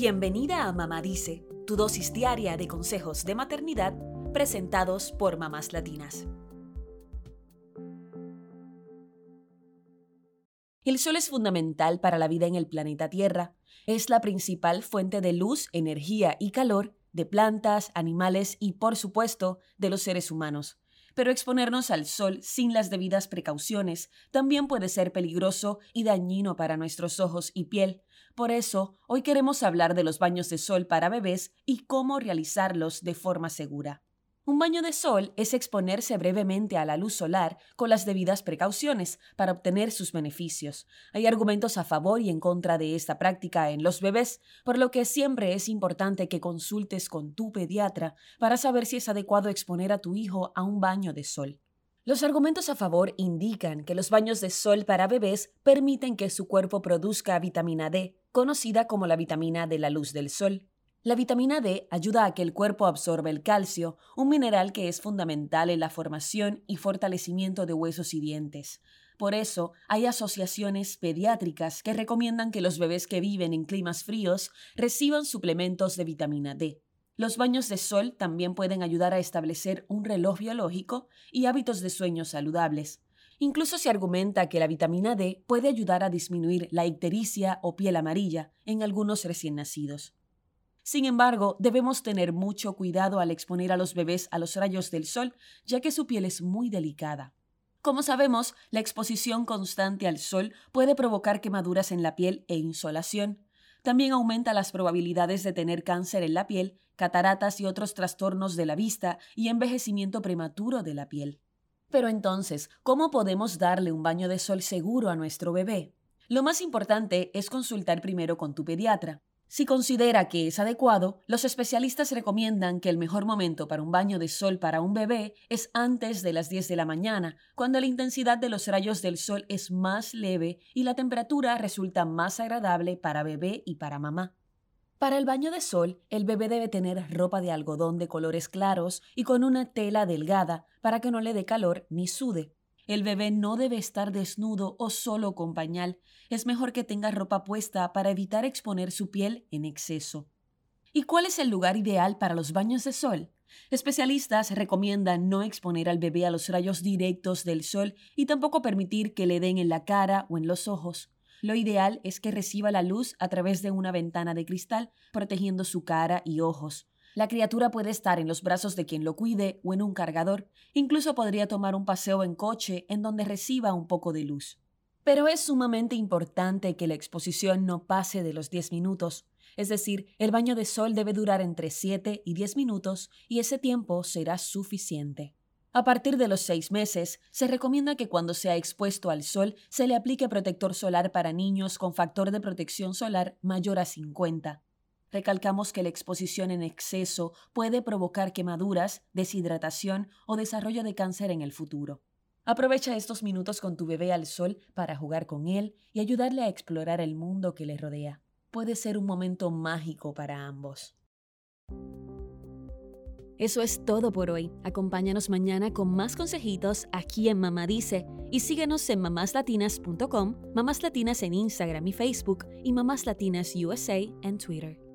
Bienvenida a Mamá Dice, tu dosis diaria de consejos de maternidad presentados por mamás latinas. El sol es fundamental para la vida en el planeta Tierra. Es la principal fuente de luz, energía y calor de plantas, animales y, por supuesto, de los seres humanos. Pero exponernos al sol sin las debidas precauciones también puede ser peligroso y dañino para nuestros ojos y piel. Por eso, hoy queremos hablar de los baños de sol para bebés y cómo realizarlos de forma segura. Un baño de sol es exponerse brevemente a la luz solar con las debidas precauciones para obtener sus beneficios. Hay argumentos a favor y en contra de esta práctica en los bebés, por lo que siempre es importante que consultes con tu pediatra para saber si es adecuado exponer a tu hijo a un baño de sol. Los argumentos a favor indican que los baños de sol para bebés permiten que su cuerpo produzca vitamina D, conocida como la vitamina de la luz del sol. La vitamina D ayuda a que el cuerpo absorba el calcio, un mineral que es fundamental en la formación y fortalecimiento de huesos y dientes. Por eso, hay asociaciones pediátricas que recomiendan que los bebés que viven en climas fríos reciban suplementos de vitamina D. Los baños de sol también pueden ayudar a establecer un reloj biológico y hábitos de sueño saludables. Incluso se argumenta que la vitamina D puede ayudar a disminuir la ictericia o piel amarilla en algunos recién nacidos. Sin embargo, debemos tener mucho cuidado al exponer a los bebés a los rayos del sol, ya que su piel es muy delicada. Como sabemos, la exposición constante al sol puede provocar quemaduras en la piel e insolación. También aumenta las probabilidades de tener cáncer en la piel, cataratas y otros trastornos de la vista y envejecimiento prematuro de la piel. Pero entonces, ¿cómo podemos darle un baño de sol seguro a nuestro bebé? Lo más importante es consultar primero con tu pediatra. Si considera que es adecuado, los especialistas recomiendan que el mejor momento para un baño de sol para un bebé es antes de las 10 de la mañana, cuando la intensidad de los rayos del sol es más leve y la temperatura resulta más agradable para bebé y para mamá. Para el baño de sol, el bebé debe tener ropa de algodón de colores claros y con una tela delgada para que no le dé calor ni sude. El bebé no debe estar desnudo o solo con pañal. Es mejor que tenga ropa puesta para evitar exponer su piel en exceso. ¿Y cuál es el lugar ideal para los baños de sol? Especialistas recomiendan no exponer al bebé a los rayos directos del sol y tampoco permitir que le den en la cara o en los ojos. Lo ideal es que reciba la luz a través de una ventana de cristal, protegiendo su cara y ojos. La criatura puede estar en los brazos de quien lo cuide o en un cargador. Incluso podría tomar un paseo en coche en donde reciba un poco de luz. Pero es sumamente importante que la exposición no pase de los 10 minutos. Es decir, el baño de sol debe durar entre 7 y 10 minutos y ese tiempo será suficiente. A partir de los 6 meses, se recomienda que cuando sea expuesto al sol se le aplique protector solar para niños con factor de protección solar mayor a 50. Recalcamos que la exposición en exceso puede provocar quemaduras, deshidratación o desarrollo de cáncer en el futuro. Aprovecha estos minutos con tu bebé al sol para jugar con él y ayudarle a explorar el mundo que le rodea. Puede ser un momento mágico para ambos. Eso es todo por hoy. Acompáñanos mañana con más consejitos aquí en Mamá Dice y síguenos en mamáslatinas.com, Mamás Latinas en Instagram y Facebook y Mamás Latinas USA en Twitter.